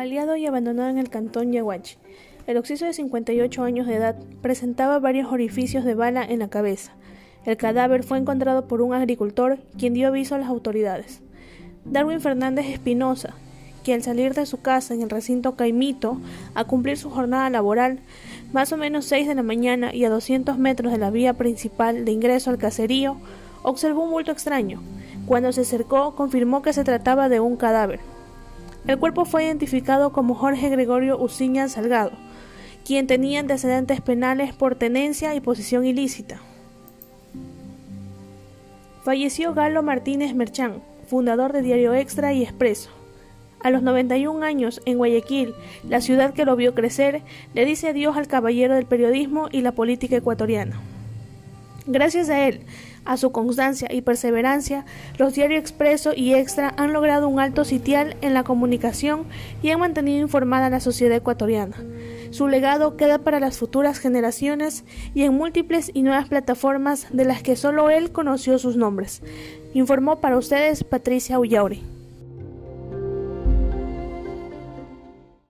Baleado y abandonado en el cantón Yaguachi, el occiso de 58 años de edad presentaba varios orificios de bala en la cabeza. El cadáver fue encontrado por un agricultor, quien dio aviso a las autoridades. Darwin Fernández Espinosa, que al salir de su casa en el recinto Caimito a cumplir su jornada laboral, más o menos 6 de la mañana y a 200 metros de la vía principal de ingreso al caserío, observó un bulto extraño. Cuando se acercó, confirmó que se trataba de un cadáver. El cuerpo fue identificado como Jorge Gregorio Uciña Salgado, quien tenía antecedentes penales por tenencia y posesión ilícita. Falleció Galo Martínez Merchán, fundador de Diario Extra y Expreso. A los 91 años, en Guayaquil, la ciudad que lo vio crecer, le dice adiós al caballero del periodismo y la política ecuatoriana. Gracias a él, a su constancia y perseverancia, los diarios Expreso y Extra han logrado un alto sitial en la comunicación y han mantenido informada a la sociedad ecuatoriana. Su legado queda para las futuras generaciones y en múltiples y nuevas plataformas de las que solo él conoció sus nombres. Informó para ustedes Patricia Ullauri.